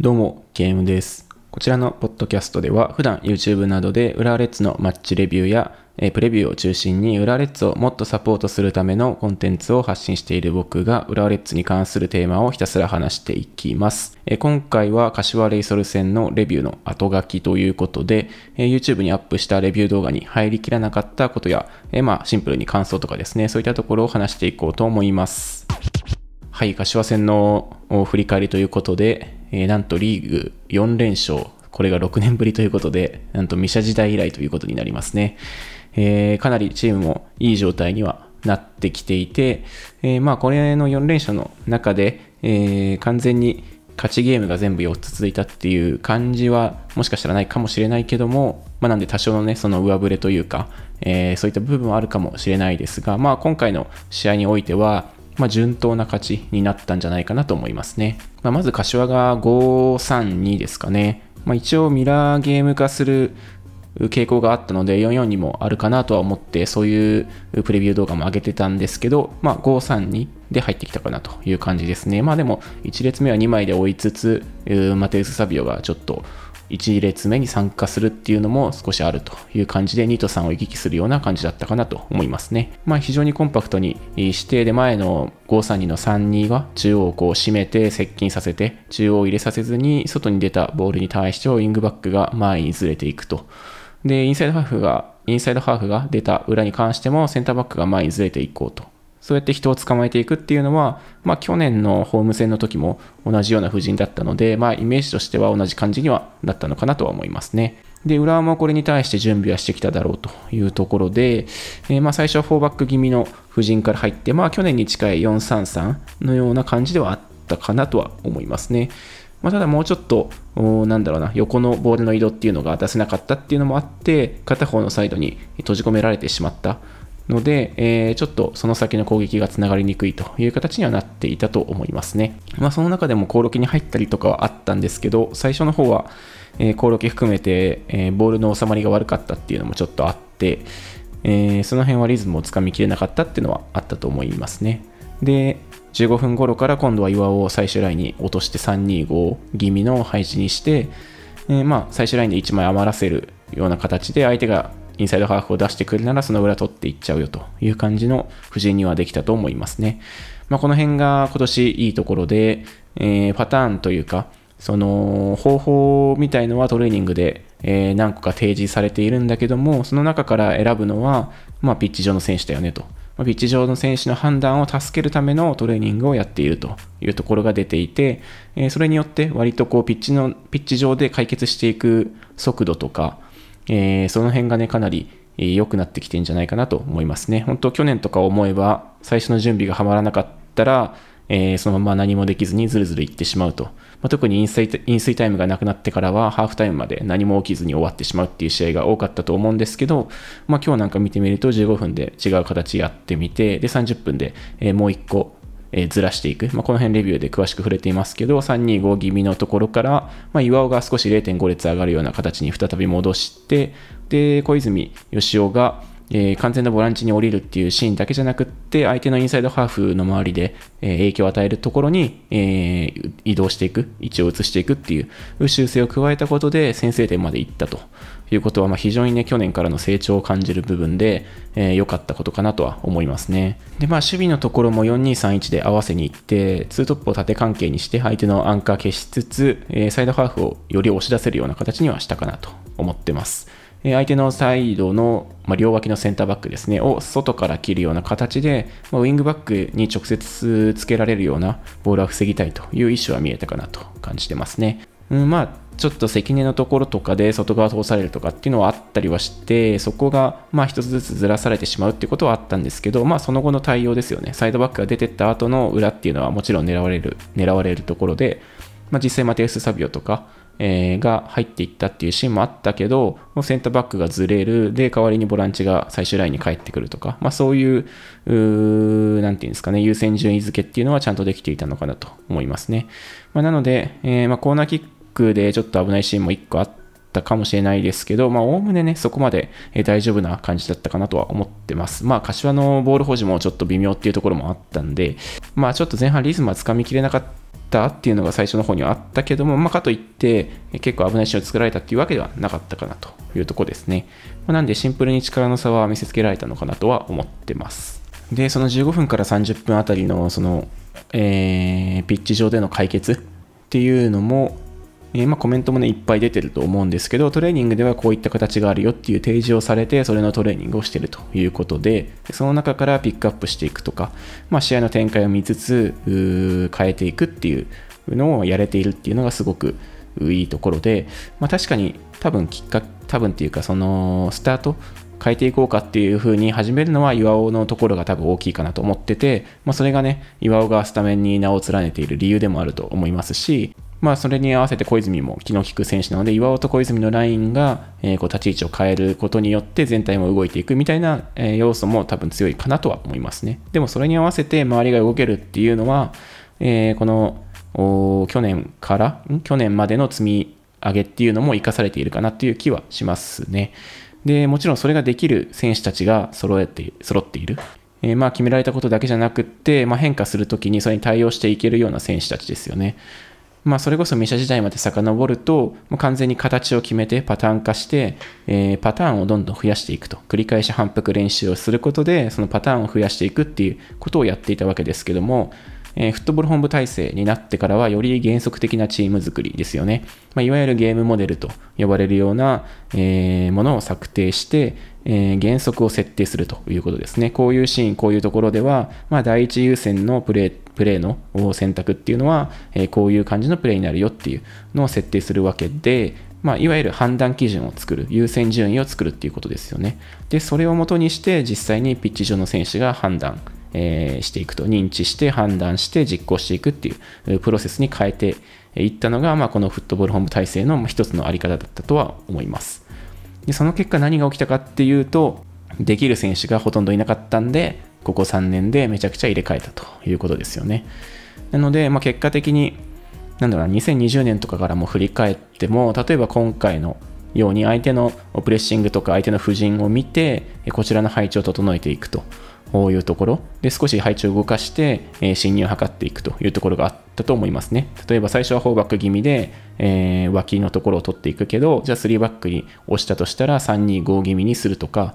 どうも、ゲームです。こちらのポッドキャストでは、普段 YouTube などで浦和レッズのマッチレビューや、えプレビューを中心に浦和レッズをもっとサポートするためのコンテンツを発信している僕が浦和レッズに関するテーマをひたすら話していきます。え今回は柏レイソル戦のレビューの後書きということで、え YouTube にアップしたレビュー動画に入りきらなかったことや、えまあシンプルに感想とかですね、そういったところを話していこうと思います。はい、柏戦の振り返りということで、えーなんとリーグ4連勝、これが6年ぶりということで、なんとミシャ時代以来ということになりますね。えーかなりチームもいい状態にはなってきていて、えーまあこれの4連勝の中で、えー完全に勝ちゲームが全部4つ続いたっていう感じはもしかしたらないかもしれないけども、まあ、なんで多少のね、その上振れというか、えーそういった部分はあるかもしれないですが、まあ今回の試合においては、まあ、順当な勝ちになったんじゃないかなと思いますね。まあ、まず柏が5-3-2ですかね。まあ、一応ミラーゲーム化する傾向があったので44にもあるかなとは思ってそういうプレビュー動画も上げてたんですけど、まあ、532で入ってきたかなという感じですね。まあでも1列目は2枚で追いつつマテウス・サビオがちょっと1列目に参加するっていうのも少しあるという感じで2と3を行き来するような感じだったかなと思いますね。まあ非常にコンパクトにしてで前の532の32が中央をこう締めて接近させて中央を入れさせずに外に出たボールに対してウィングバックが前にずれていくと。で、インサイドハーフが、インサイドハーフが出た裏に関してもセンターバックが前にずれていこうと。そうやって人を捕まえていくっていうのは、まあ去年のホーム戦の時も同じような布陣だったので、まあイメージとしては同じ感じにはなったのかなとは思いますね。で、浦和もこれに対して準備はしてきただろうというところで、えーまあ最初は4バック気味の布陣から入って、まあ去年に近い4-3-3のような感じではあったかなとは思いますね。まあ、ただもうちょっと、なんだろうな、横のボールの移動っていうのが出せなかったっていうのもあって、片方のサイドに閉じ込められてしまったので、えーちょっとその先の攻撃がつながりにくいという形にはなっていたと思いますね。まあ、その中でもコオロキに入ったりとかはあったんですけど、最初の方は、えーコオロキ含めて、えーボールの収まりが悪かったっていうのもちょっとあって、えーその辺はリズムをつかみきれなかったっていうのはあったと思いますね。で、15分頃から今度は岩尾を最終ラインに落として325気味の配置にして、えーまあ最終ラインで1枚余らせるような形で相手がインサイドハーフを出してくるならその裏取っていっちゃうよという感じの布陣にはできたと思いますね。まあ、この辺が今年いいところで、えーパターンというか、その方法みたいのはトレーニングで、えー何個か提示されているんだけども、その中から選ぶのは、まあ、ピッチ上の選手だよねと。まピッチ上の選手の判断を助けるためのトレーニングをやっているというところが出ていて、えそれによって割とこうピッチの、ピッチ上で解決していく速度とか、えーその辺がね、かなり良くなってきてんじゃないかなと思いますね。本当去年とか思えば、最初の準備がはまらなかったら、えーそのまま何もできずにずるずるいってしまうと。まあ、特に飲水飲水タイムがなくなってからは、ハーフタイムまで何も起きずに終わってしまうっていう試合が多かったと思うんですけど、まあ、今日なんか見てみると15分で違う形やってみて、で、30分で、えもう1個、えーずらしていく、まあ、この辺レビューで詳しく触れていますけど、325気味のところから、まあ、岩尾が少し0.5列上がるような形に再び戻して、で、小泉義雄が、えー完全なボランチに降りるっていうシーンだけじゃなくって、相手のインサイドハーフの周りで、えー影響を与えるところに、えー移動していく、位置を移していくっていう修正を加えたことで先制点までいったと。いうことは、まあ、非常にね、去年からの成長を感じる部分で、えーかったことかなとは思いますね。で、まあ、守備のところも4-2-3-1で合わせに行って、ツートップを縦関係にして、相手のアンカー消しつつ、えーサイドハーフをより押し出せるような形にはしたかなと思ってます。えー相手のサイドの、まあ、両脇のセンターバックですね、を外から切るような形で、まあ、ウィングバックに直接つけられるようなボールは防ぎたいという意思は見えたかなと感じてますね。うん、まあ、ちょっと関根のところとかで外側通されるとかっていうのはあったりはして、そこがまあ一つずつずらされてしまうっていうことはあったんですけど、まあその後の対応ですよね。サイドバックが出てった後の裏っていうのはもちろん狙われる、狙われるところで、まあ実際マテウス・サビオとか、えーが入っていったっていうシーンもあったけど、もうセンターバックがずれる、で、代わりにボランチが最終ラインに帰ってくるとか、まあそういう、うーなんていうんですかね、優先順位付けっていうのはちゃんとできていたのかなと思いますね。まあ、なので、えーまコーナーキックでちょっと危ないシーンも1個あったかもしれないですけど、まあ、おおむねね、そこまで大丈夫な感じだったかなとは思ってます。まあ、柏のボール保持もちょっと微妙っていうところもあったんで、まあ、ちょっと前半リズムはつかみきれなかったっていうのが最初の方にはあったけども、まあ、かといって結構危ないシーンを作られたっていうわけではなかったかなというところですね。まあ、なんでシンプルに力の差は見せつけられたのかなとは思ってます。で、その15分から30分あたりのその、えー、ピッチ上での解決っていうのも、えー、まあ、コメントもね、いっぱい出てると思うんですけど、トレーニングではこういった形があるよっていう提示をされて、それのトレーニングをしてるということで、その中からピックアップしていくとか、まあ、試合の展開を見つつ、変えていくっていうのをやれているっていうのがすごくいいところで、まあ、確かに多分きっかけ多分っていうか、そのスタート、変えていこうかっていう風に始めるのは岩尾のところが多分大きいかなと思ってて、まあ、それがね、岩尾がスタメンに名を連ねている理由でもあると思いますし、まあ、それに合わせて小泉も気の利く選手なので、岩尾と小泉のラインが、えー、こう立ち位置を変えることによって全体も動いていくみたいな、えー、要素も多分強いかなとは思いますね。でもそれに合わせて周りが動けるっていうのは、えー、この去年から去年までの積み上げっていうのも生かされているかなっていう気はしますね。でもちろんそれができる選手たちが揃えて揃っている。えー、まあ決められたことだけじゃなくって、まあ、変化するときにそれに対応していけるような選手たちですよね。まあ、それこそメシャ時代まで遡ると、もう完全に形を決めてパターン化して、えー、パターンをどんどん増やしていくと。繰り返し反復練習をすることで、そのパターンを増やしていくっていうことをやっていたわけですけども、えー、フットボール本部体制になってからはより原則的なチーム作りですよね。まあ、いわゆるゲームモデルと呼ばれるような、えー、ものを策定して、えー、原則を設定するということですね。こういうシーン、こういうところでは、まあ、第一優先のプレー、プレーの選択っていうのは、えー、こういう感じのプレーになるよっていうのを設定するわけで、まあ、いわゆる判断基準を作る、優先順位を作るっていうことですよね。で、それをもとにして実際にピッチ上の選手が判断、えー、していくと、認知して判断して実行していくっていうプロセスに変えていったのが、まあ、このフットボール本部体制の一つのあり方だったとは思います。でその結果何が起きたかっていうと、できる選手がほとんどいなかったんで、ここ3年でめちゃくちゃ入れ替えたということですよね。なので、まあ、結果的に、なんだろうな、2020年とかからも振り返っても、例えば今回のように相手のプレッシングとか相手の布陣を見て、こちらの配置を整えていくとこういうところで少し配置を動かして、え侵入を図っていくというところがあったと思いますね。例えば最初は4バック気味で、えー、脇のところを取っていくけど、じゃあ3バックに押したとしたら325気味にするとか、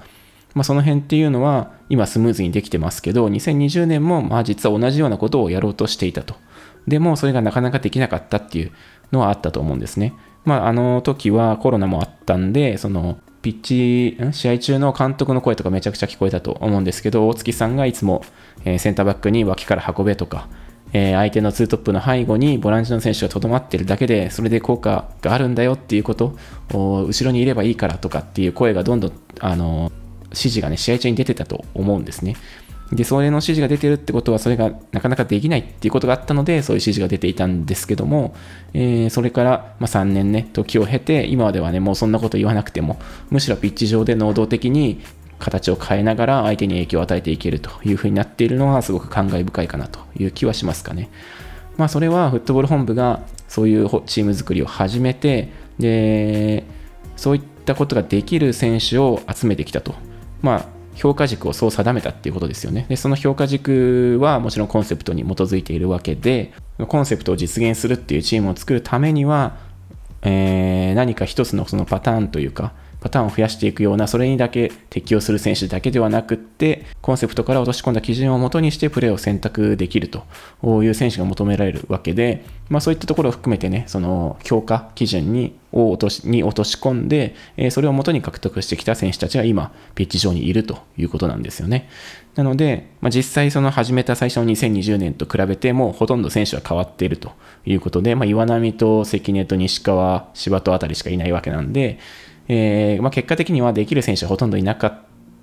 まあ、その辺っていうのは今スムーズにできてますけど、2020年もまあ実は同じようなことをやろうとしていたと。でもそれがなかなかできなかったっていうのはあったと思うんですね。まあ、あの時はコロナもあったんで、そのピッチ、試合中の監督の声とかめちゃくちゃ聞こえたと思うんですけど、大月さんがいつも、えセンターバックに脇から運べとか、え相手のツートップの背後にボランチの選手がとどまってるだけで、それで効果があるんだよっていうこと、後ろにいればいいからとかっていう声がどんどん、あの指示がね、試合中に出てたと思うんですね。で、それの指示が出てるってことは、それがなかなかできないっていうことがあったので、そういう指示が出ていたんですけども、えー、それから、ま3年ね、時を経て、今ではね、もうそんなこと言わなくても、むしろピッチ上で能動的に形を変えながら相手に影響を与えていけるというふうになっているのは、すごく感慨深いかなという気はしますかね。まあ、それはフットボール本部がそういうチーム作りを始めて、で、そういったことができる選手を集めてきたと。まあ、評価軸をそう定めたっていうことですよね。で、その評価軸はもちろんコンセプトに基づいているわけで、コンセプトを実現するっていうチームを作るためには、えー、何か一つのそのパターンというか、パターンを増やしていくような、それにだけ適用する選手だけではなくって、コンセプトから落とし込んだ基準をもとにしてプレーを選択できるという選手が求められるわけで、まあ、そういったところを含めてね、その強化基準に落としに落とし込んで、それをもとに獲得してきた選手たちが今、ピッチ上にいるということなんですよね。なので、まあ、実際その始めた最初の2020年と比べてもうほとんど選手は変わっているということで、まあ、岩波と関根と西川、柴戸あたりしかいないわけなんで、えー、まあ、結果的にはできる選手はほとんどいなかっ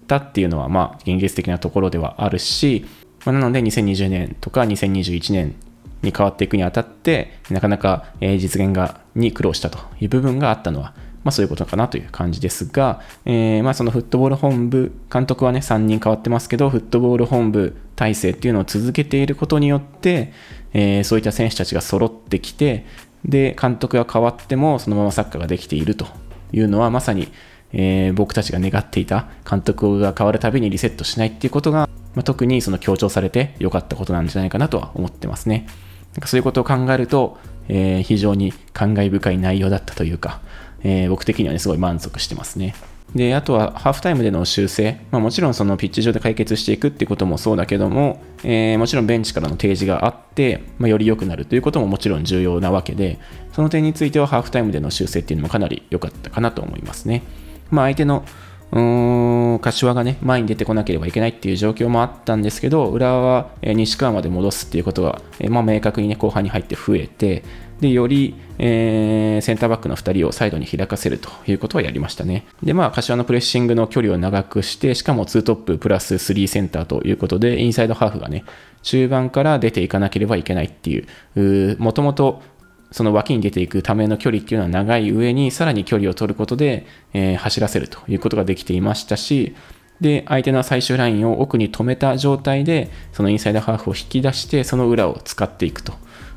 たっていうのは、まあ、現実的なところではあるし、まあ、なので2020年とか2021年に変わっていくにあたって、なかなか実現がに苦労したという部分があったのは、まあ、そういうことかなという感じですが、えー、まあそのフットボール本部、監督はね、3人変わってますけど、フットボール本部体制っていうのを続けていることによって、えー、そういった選手たちが揃ってきて、で、監督が変わってもそのままサッカーができていると。いうのはまさに、えー、僕たちが願っていた監督が変わるたびにリセットしないっていうことが、まあ、特にその強調されて良かったことなんじゃないかなとは思ってますね。なんかそういうことを考えると、えー、非常に感慨深い内容だったというか、えー、僕的にはね、すごい満足してますね。で、あとはハーフタイムでの修正、まあ、もちろんそのピッチ上で解決していくっていうこともそうだけども、えー、もちろんベンチからの提示があって、まあ、より良くなるということももちろん重要なわけで、その点についてはハーフタイムでの修正っていうのもかなり良かったかなと思いますね。まあ、相手のうん柏がね前に出てこなければいけないっていう状況もあったんですけど浦和は西川まで戻すっていうことが、えまあ、明確にね後半に入って増えてでより、えー、センターバックの2人をサイドに開かせるということはやりましたね。で、まあ、柏のプレッシングの距離を長くして、しかも2トッププラス3センターということで、インサイドハーフがね、中盤から出ていかなければいけないっていう、もともとその脇に出ていくための距離っていうのは長い上に、さらに距離を取ることで、えー、走らせるということができていましたし、で、相手の最終ラインを奥に止めた状態で、そのインサイドハーフを引き出して、その裏を使っていくと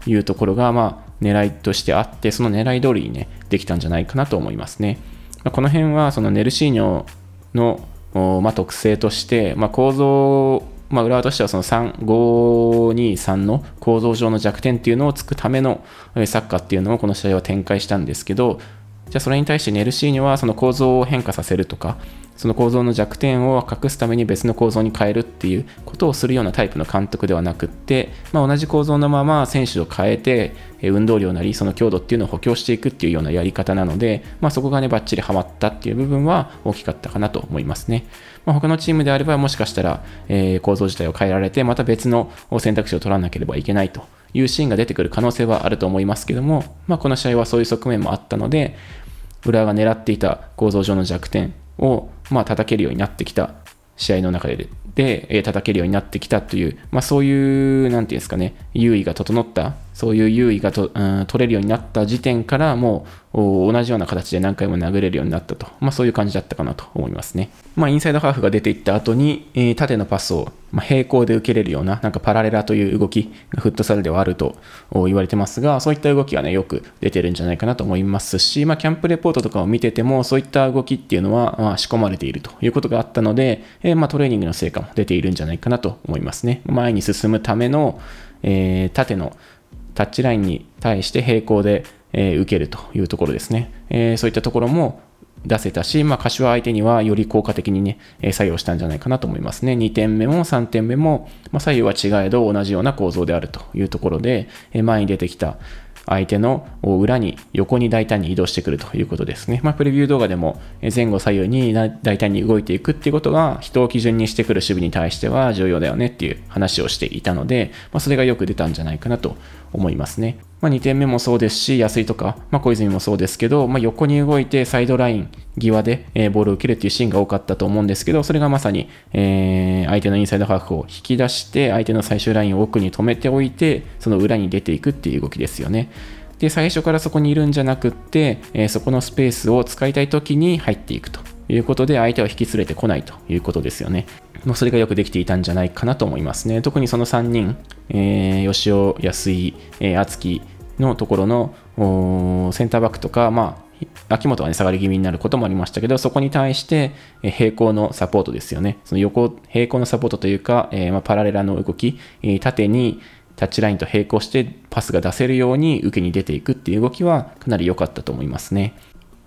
いうところが、まあ、狙いとしてあって、その狙い通りにね、できたんじゃないかなと思いますね。まあ、この辺は、そのネルシーニョの、まあ、特性として、まあ、構造、まあ、浦和としてはその3 523の構造上の弱点っていうのをつくためのサッカーっていうのをこの試合は展開したんですけど、じゃあそれに対してネルシーニョはその構造を変化させるとか、その構造の弱点を隠すために別の構造に変えるっていうことをするようなタイプの監督ではなくって、まあ、同じ構造のまま選手を変えて運動量なりその強度っていうのを補強していくっていうようなやり方なので、まあ、そこがねバッチリはまったっていう部分は大きかったかなと思いますね、まあ、他のチームであればもしかしたら、え、構造自体を変えられてまた別の選択肢を取らなければいけないというシーンが出てくる可能性はあると思いますけども、まあ、この試合はそういう側面もあったので浦和が狙っていた構造上の弱点を、まあ、叩けるようになってきた試合の中で、で、え叩けるようになってきたという、まあ、そういう、なんていうんですかね、優位が整った、そういう優位がと、うん、取れるようになった時点から、もう同じような形で何回も殴れるようになったと、まあ、そういう感じだったかなと思いますね。まあ、インサイドハーフが出ていった後に、えー、縦のパスを、まあ、平行で受けれるような、なんかパラレラという動きフットサルではあると言われてますが、そういった動きがね、よく出てるんじゃないかなと思いますし、まあ、キャンプレポートとかを見てても、そういった動きっていうのは、まあ、仕込まれているということがあったので、えー、まあ、トレーニングの成果も出ているんじゃないかなと思いますね。前に進むための、えー、縦のタッチラインに対して平行で、え、受けるというところですね。え、そういったところも出せたし、まあ、柏相手にはより効果的にね、え作用したんじゃないかなと思いますね。2点目も3点目も、まあ、左右は違えど同じような構造であるというところで、え前に出てきた、相手の裏に横に大胆に移動してくるということですね。まあ、プレビュー動画でも前後左右に大胆に動いていくっていうことが人を基準にしてくる守備に対しては重要だよねっていう話をしていたので、まあ、それがよく出たんじゃないかなと思いますね。まあ、2点目もそうですし、安井とか、まあ、小泉もそうですけど、まあ、横に動いてサイドライン際で、え、ボールを受けるっていうシーンが多かったと思うんですけど、それがまさに、えー、相手のインサイドハーフを引き出して、相手の最終ラインを奥に止めておいて、その裏に出ていくっていう動きですよね。で、最初からそこにいるんじゃなくって、えー、そこのスペースを使いたい時に入っていくということで、相手を引き連れてこないということですよね。もうそれがよくできていたんじゃないかなと思いますね。特にその3人、えー、吉尾、安井、えー、敦樹、のところのセンターバックとか、まあ、秋元はね、下がり気味になることもありましたけど、そこに対して平行のサポートですよね。その横、平行のサポートというか、えー、まあ、パラレラの動きえ、縦にタッチラインと並行してパスが出せるように受けに出ていくっていう動きはかなり良かったと思いますね。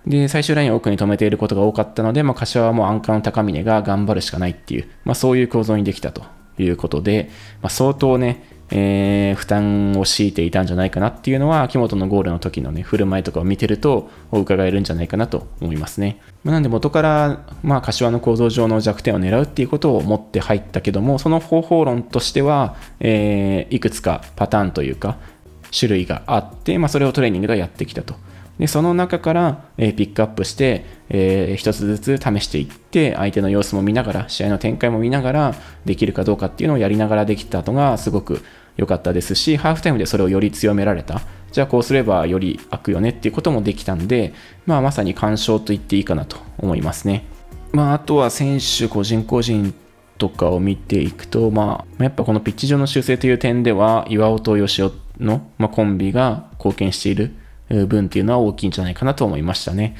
で、最終ラインを奥に止めていることが多かったので、まあ、柏はもうアンカーの高峰が頑張るしかないっていう、まあ、そういう構造にできたということで、まあ、相当ね、えー、負担を強いていたんじゃないかなっていうのは、秋元のゴールの時のね、振る舞いとかを見てると、伺えるんじゃないかなと思いますね。まなんで元から、まあ、柏の構造上の弱点を狙うっていうことを持って入ったけども、その方法論としては、えー、いくつかパターンというか、種類があって、まあ、それをトレーニングでやってきたと。でその中から、え、ピックアップして、えー、一つずつ試していって相手の様子も見ながら試合の展開も見ながらできるかどうかっていうのをやりながらできたのがすごく良かったですしハーフタイムでそれをより強められた。じゃあこうすればより開くよねっていうこともできたんで、まあ、まさに干渉と言っていいかなと思いますね、まあ、あとは選手個人個人とかを見ていくと、まあ、やっぱこのピッチ上の修正という点では岩尾と吉尾の、ま、コンビが貢献している分っていうのは大きいんじゃないかなと思いましたね。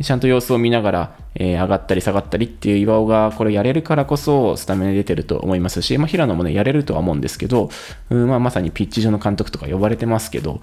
ちゃんと様子を見ながら、えー、上がったり下がったりっていう岩尾がこれやれるからこそスタメンで出てると思いますし、まあ、平野もね、やれるとは思うんですけど、うんまあ、まさにピッチ上の監督とか呼ばれてますけど、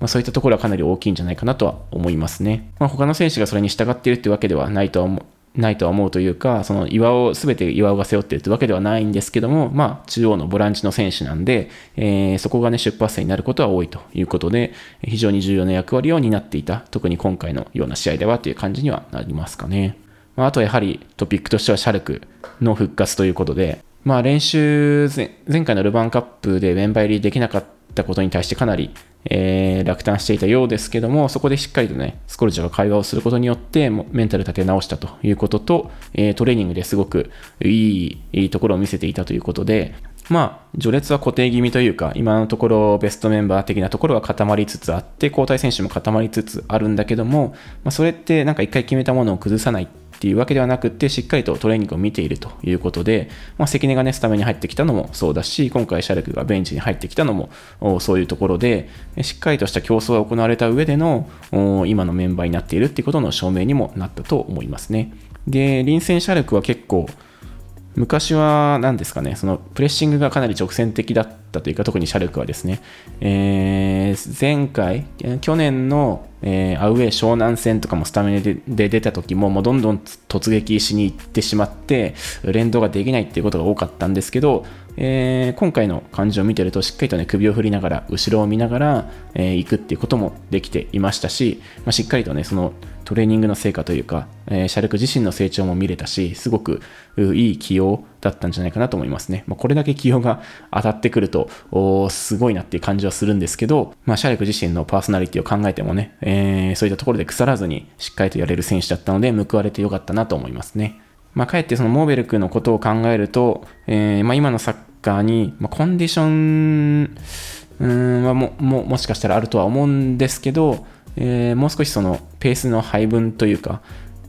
まあ、そういったところはかなり大きいんじゃないかなとは思いますね。まあ、他の選手がそれに従っているってわけではないとは思う。ないとは思うというか、その岩を、すべて岩尾が背負っているというわけではないんですけども、まあ、中央のボランチの選手なんで、えー、そこがね、出発点になることは多いということで、非常に重要な役割を担っていた、特に今回のような試合ではという感じにはなりますかね。まあ、あとやはりトピックとしてはシャルクの復活ということで、まあ、練習前回のルヴァンカップでメンバー入りできなかったことに対してかなりえー、落胆していたようですけども、そこでしっかりとね、スコルジャが会話をすることによって、メンタル立て直したということと、えー、トレーニングですごくいいところを見せていたということで、まあ、序列は固定気味というか、今のところベストメンバー的なところは固まりつつあって、交代選手も固まりつつあるんだけども、まあ、それってなんか一回決めたものを崩さないっっていうわけではなくて、しっかりとトレーニングを見ているということで、まあ、関根がね、スタメンに入ってきたのもそうだし、今回シャルクがベンチに入ってきたのもそういうところで、しっかりとした競争が行われた上での今のメンバーになっているっていうことの証明にもなったと思いますね。で、臨戦シャルクは結構、昔は何ですかね、そのプレッシングがかなり直線的だったというか、特にシャルクはですね、えー、前回、去年の、えー、アウェー湘南戦とかもスタメンでで出た時も、もうどんどん突撃しに行ってしまって、連動ができないっていうことが多かったんですけど、えー、今回の感じを見てると、しっかりとね、首を振りながら、後ろを見ながら、えー、行くっていうこともできていましたし、まあ、しっかりとね、そのトレーニングの成果というか、えー、シャルク自身の成長も見れたし、すごくいい起用だったんじゃないかなと思いますね。まあ、これだけ起用が当たってくると、すごいなっていう感じはするんですけど、まあ、シャルク自身のパーソナリティを考えてもね、えー、そういったところで腐らずにしっかりとやれる選手だったので、報われてよかったなと思いますね。まあ、かえってそのモーベルクのことを考えると、えー、まあ、今のサッカーに、まあ、コンディション、うんはもももしかしたらあるとは思うんですけど、えー、もう少しそのペースの配分というか、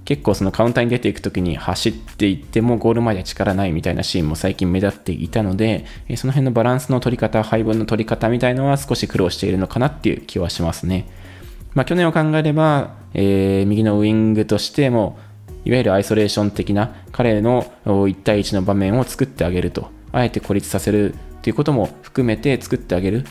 結構そのカウンターに出ていくときに走っていってもゴールまで力ないみたいなシーンも最近目立っていたので、えその辺のバランスの取り方、配分の取り方みたいのは少し苦労しているのかなっていう気はしますね。まあ、去年を考えれば、えー、右のウイングとしても、いわゆるアイソレーション的な彼の1対1の場面を作ってあげると、あえて孤立させるっていうことも含めて作ってあげる。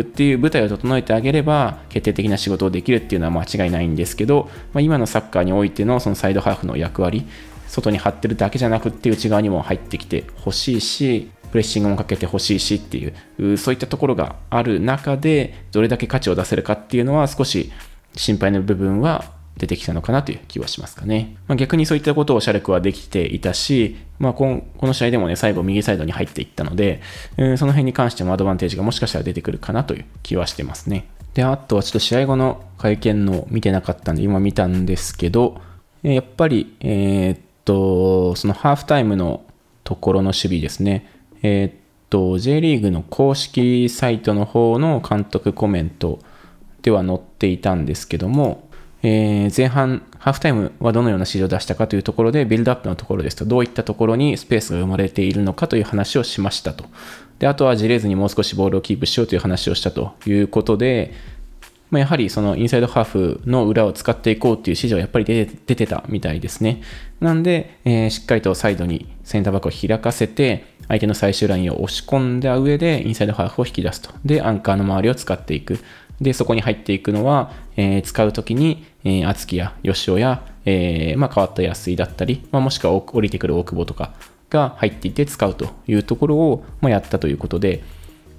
っていう舞台を整えてあげれば決定的な仕事をできるっていうのは間違いないんですけど、まあ、今のサッカーにおいてのそのサイドハーフの役割外に張ってるだけじゃなくって内側にも入ってきてほしいしプレッシングもかけてほしいしっていうそういったところがある中でどれだけ価値を出せるかっていうのは少し心配な部分は出てきたのかなという気はしますかね。まあ、逆にそういったことをシャルクはできていたし、まあ、この試合でもね、最後右サイドに入っていったので、えー、その辺に関してもアドバンテージがもしかしたら出てくるかなという気はしてますね。で、あとはちょっと試合後の会見の見てなかったんで、今見たんですけど、やっぱり、えー、っと、そのハーフタイムのところの守備ですね。えー、っと、J リーグの公式サイトの方の監督コメントでは載っていたんですけども、えー、前半、ハーフタイムはどのような指示を出したかというところで、ビルドアップのところですと、どういったところにスペースが生まれているのかという話をしましたと。で、あとはじれずにもう少しボールをキープしようという話をしたということで、まあ、やはりそのインサイドハーフの裏を使っていこうっていう指示はやっぱり出て出てたみたいですね。なんで、えー、しっかりとサイドにセンターバックを開かせて、相手の最終ラインを押し込んだ上で、インサイドハーフを引き出すと。で、アンカーの周りを使っていく。で、そこに入っていくのは、えー、使うときに、えー、厚木や吉尾や、えー、まあ、変わった安井だったり、まあ、もしくは降りてくる大久保とかが入っていて使うというところを、まあ、やったということで、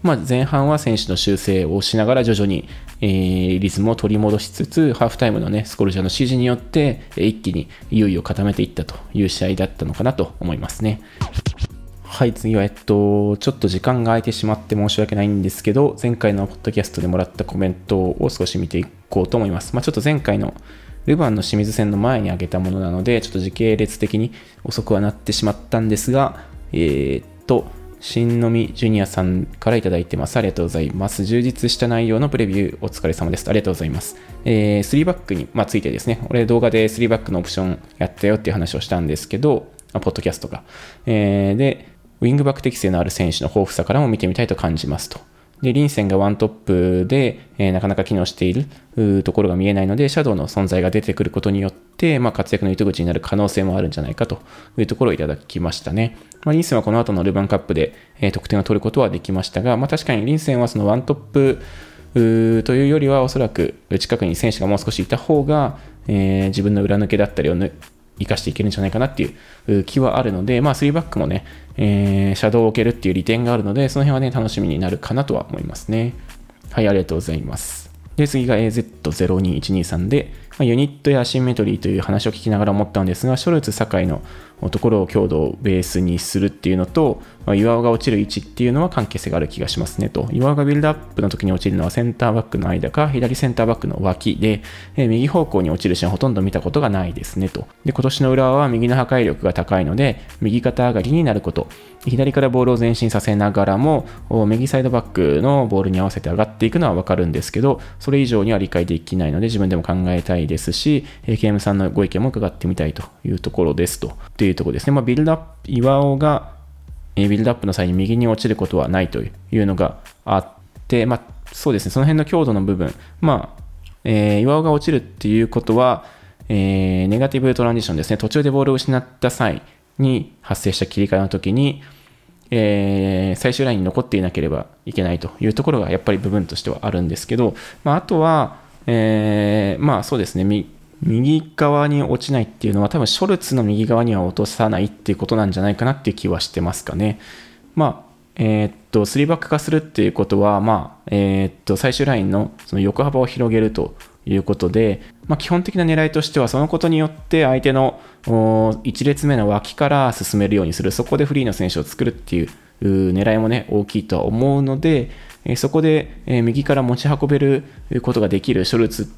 まあ、前半は選手の修正をしながら徐々に、えー、リズムを取り戻しつつ、ハーフタイムのね、スコルジャーの指示によって、一気にいよいよ固めていったという試合だったのかなと思いますね。はい、次は、えっと、ちょっと時間が空いてしまって申し訳ないんですけど、前回のポッドキャストでもらったコメントを少し見ていこうと思います。まあ、ちょっと前回のルヴァンの清水戦の前に挙げたものなので、ちょっと時系列的に遅くはなってしまったんですが、えー、っと、新のみジュニアさんからいただいてます。ありがとうございます。充実した内容のプレビューお疲れ様です。ありがとうございます。えー、3バックに、まあ、ついてですね、俺動画で3バックのオプションやったよっていう話をしたんですけど、ポッドキャストが。えー、で、ウィングバック適性のある選手の豊富さからも見てみたいと感じますと。で、リンセンがワントップで、えー、なかなか機能しているところが見えないので、シャドウの存在が出てくることによって、まあ、活躍の糸口になる可能性もあるんじゃないかというところをいただきましたね。まあ、リンセンはこの後のルヴァンカップで、えー、得点を取ることはできましたが、まあ、確かにリンセンはそのワントップというよりはおそらく近くに選手がもう少しいた方が、えー、自分の裏抜けだったりを生かしていけるんじゃないかなっていう気はあるので、まあ、3バックもね、えー、シャドウを置けるっていう利点があるので、その辺はね、楽しみになるかなとは思いますね。はい、ありがとうございます。で、次が AZ02123 で、まあ、ユニットやアシンメトリーという話を聞きながら思ったんですが、ショルツ、酒井のところを強度をベースにするっていうのと、まあ、岩尾が落ちる位置っていうのは関係性がある気がしますねと。岩尾がビルドアップの時に落ちるのはセンターバックの間か、左センターバックの脇で、えー、右方向に落ちるシーンほとんど見たことがないですねと。で、今年の浦和は右の破壊力が高いので、右肩上がりになること。左からボールを前進させながらも、右サイドバックのボールに合わせて上がっていくのはわかるんですけど、それ以上には理解できないので自分でも考えたいですし、KM さんのご意見も伺ってみたいというところですと。っていうところですね。まあ、ビルドアップ、岩尾がビルドアップの際に右に落ちることはないというのがあって、まあ、そうですね、その辺の強度の部分、まあ、えー、岩尾が落ちるっていうことは、えー、ネガティブトランジションですね、途中でボールを失った際に発生した切り替えの時に、えー、最終ラインに残っていなければいけないというところがやっぱり部分としてはあるんですけど、まあ、あとは、えー、まあそうですね、右側に落ちないっていうのは多分ショルツの右側には落とさないっていうことなんじゃないかなっていう気はしてますかね。まあ、えー、っと、3バック化するっていうことは、まあ、えー、っと、最終ラインのその横幅を広げるということで、まあ、基本的な狙いとしては、そのことによって相手の1列目の脇から進めるようにする、そこでフリーの選手を作るっていう狙いもね、大きいとは思うので、そこで右から持ち運べることができるショルツ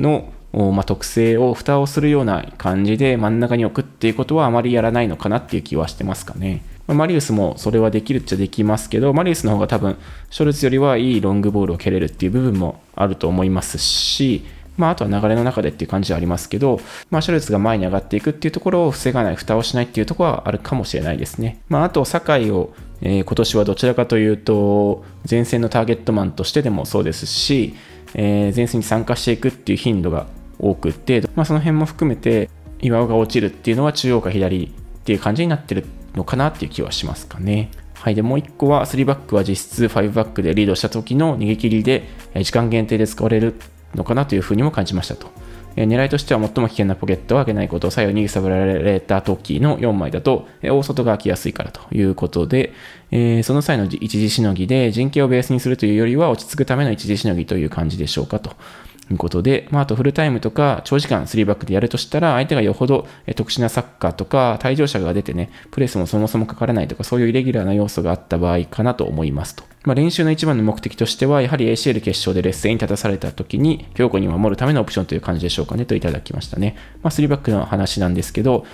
のま、特性を蓋をするような感じで真ん中に置くっていうことはあまりやらないのかなっていう気はしてますかね。マリウスもそれはできるっちゃできますけど、マリウスの方が多分、ショルツよりはいいロングボールを蹴れるっていう部分もあると思いますし、まあ、あとは流れの中でっていう感じはありますけど、まあ、ショルツが前に上がっていくっていうところを防がない、蓋をしないっていうところはあるかもしれないですね。まあ、あと、酒井を、えー、今年はどちらかというと、前線のターゲットマンとしてでもそうですし、えー、前線に参加していくっていう頻度が多くって、まあ、その辺も含めて岩尾が落ちるっていうのは中央か左っていう感じになってるのかなっていう気はしますかね。はい。で、もう1個は3バックは実質5バックでリードした時の逃げ切りで時間限定で使われるのかなというふうにも感じましたと。え狙いとしては最も危険なポケットを開けないこと、左右に揺さぶられた時の4枚だと、え大外が開きやすいからということで、えー、その際の一時しのぎで陣形をベースにするというよりは落ち着くための一時しのぎという感じでしょうかと。ということで、まあ、あとフルタイムとか長時間3バックでやるとしたら、相手がよほど特殊なサッカーとか、退場者が出てね、プレスもそもそもかからないとか、そういうイレギュラーな要素があった場合かなと思いますと。まあ、練習の一番の目的としては、やはり ACL 決勝で劣勢に立たされた時に、強固に守るためのオプションという感じでしょうかね、といただきましたね。まあ、3バックの話なんですけど、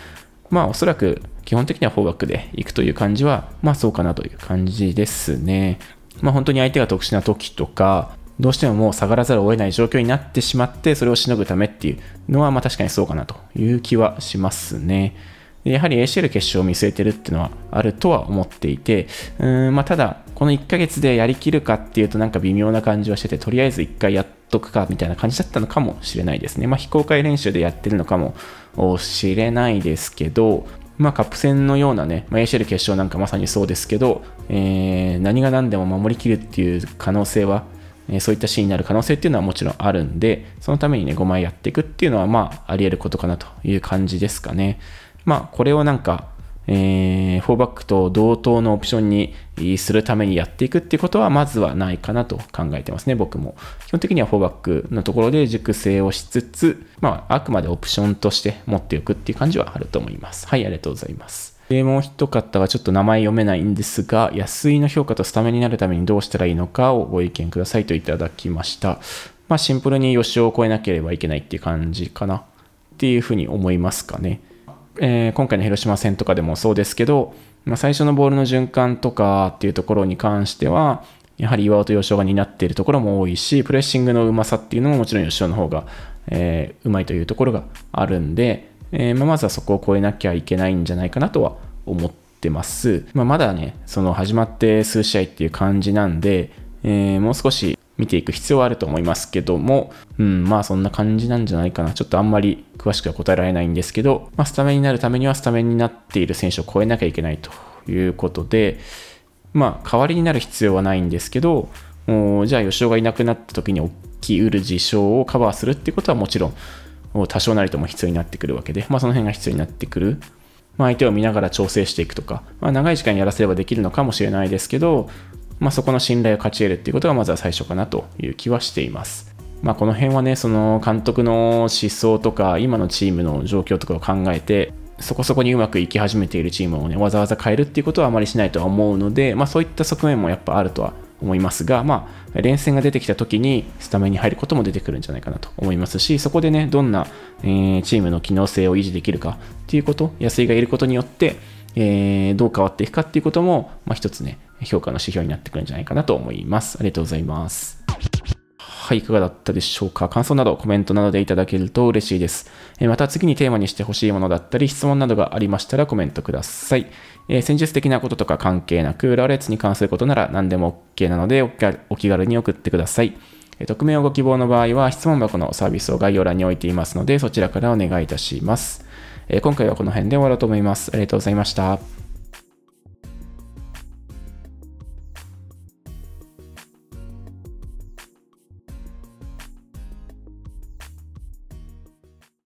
まあ、おそらく基本的には4バックで行くという感じは、まあそうかなという感じですね。まあ本当に相手が特殊な時とか、どうしてももう下がらざるを得ない状況になってしまって、それをしのぐためっていうのは、まあ確かにそうかなという気はしますね。やはり ACL 決勝を見据えてるっていうのはあるとは思っていて、うんまあ、ただ、この1ヶ月でやりきるかっていうとなんか微妙な感じはしてて、とりあえず1回やっとくかみたいな感じだったのかもしれないですね。まあ、非公開練習でやってるのかもしれないですけど、まあ、カップ戦のようなね、まあ、ACL 決勝なんかまさにそうですけど、えー、何が何でも守りきるっていう可能性はえそういったシーンになる可能性っていうのはもちろんあるんで、そのためにね、5枚やっていくっていうのは、まあ、あり得ることかなという感じですかね。まあ、これをなんか、えー、4バックと同等のオプションにするためにやっていくっていうことはまずはないかなと考えてますね、僕も。基本的には4バックのところで熟成をしつつ、まあ、あくまでオプションとして持っておくっていう感じはあると思います。はい、ありがとうございます。で、もう一方はちょっと名前読めないんですが、安井の評価とスタメンになるためにどうしたらいいのかをご意見くださいといただきました。まあシンプルに吉尾を超えなければいけないっていう感じかなっていうふうに思いますかね。えー、今回の広島戦とかでもそうですけど、まあ、最初のボールの循環とかっていうところに関しては、やはり岩尾と吉尾が担っているところも多いし、プレッシングのうまさっていうのももちろん吉尾の方が、えー、うまいというところがあるんで、えー、ま、まずはそこを超えなきゃいけないんじゃないかなとは思ってます。まあ、まだね、その始まって数試合っていう感じなんで、えー、もう少し見ていく必要はあると思いますけども、うん、まあそんな感じなんじゃないかな。ちょっとあんまり詳しくは答えられないんですけど、まあ、スタメンになるためにはスタメンになっている選手を超えなきゃいけないということで、まあ代わりになる必要はないんですけど、じゃあ吉尾がいなくなった時に起きうる事象をカバーするってことはもちろんを多少なりとも必要になってくるわけで、まあ、その辺が必要になってくる。まあ、相手を見ながら調整していくとか、まあ、長い時間やらせればできるのかもしれないですけど、まあ、そこの信頼を勝ち得るっていうことがまずは最初かなという気はしています。まあ、この辺はね、その監督の思想とか、今のチームの状況とかを考えて、そこそこにうまくいき始めているチームをね、わざわざ変えるっていうことはあまりしないとは思うので、まあ、そういった側面もやっぱあるとは思いますが、まあ、連戦が出てきた時にスタメンに入ることも出てくるんじゃないかなと思いますし、そこでね、どんな、えー、チームの機能性を維持できるかっていうこと、安井がいることによって、えー、どう変わっていくかっていうことも、まあ、一つね、評価の指標になってくるんじゃないかなと思います。ありがとうございます。はい、いかがだったでしょうか？感想などコメントなどでいただけると嬉しいです。また次にテーマにしてほしいものだったり質問などがありましたらコメントください。え戦術的なこととか関係なく、浦和レッズに関することなら何でも OK なのでお気軽に送ってください。え匿名をご希望の場合は質問箱のサービスを概要欄に置いていますのでそちらからお願いいたしますえ。今回はこの辺で終わろうと思います。ありがとうございました。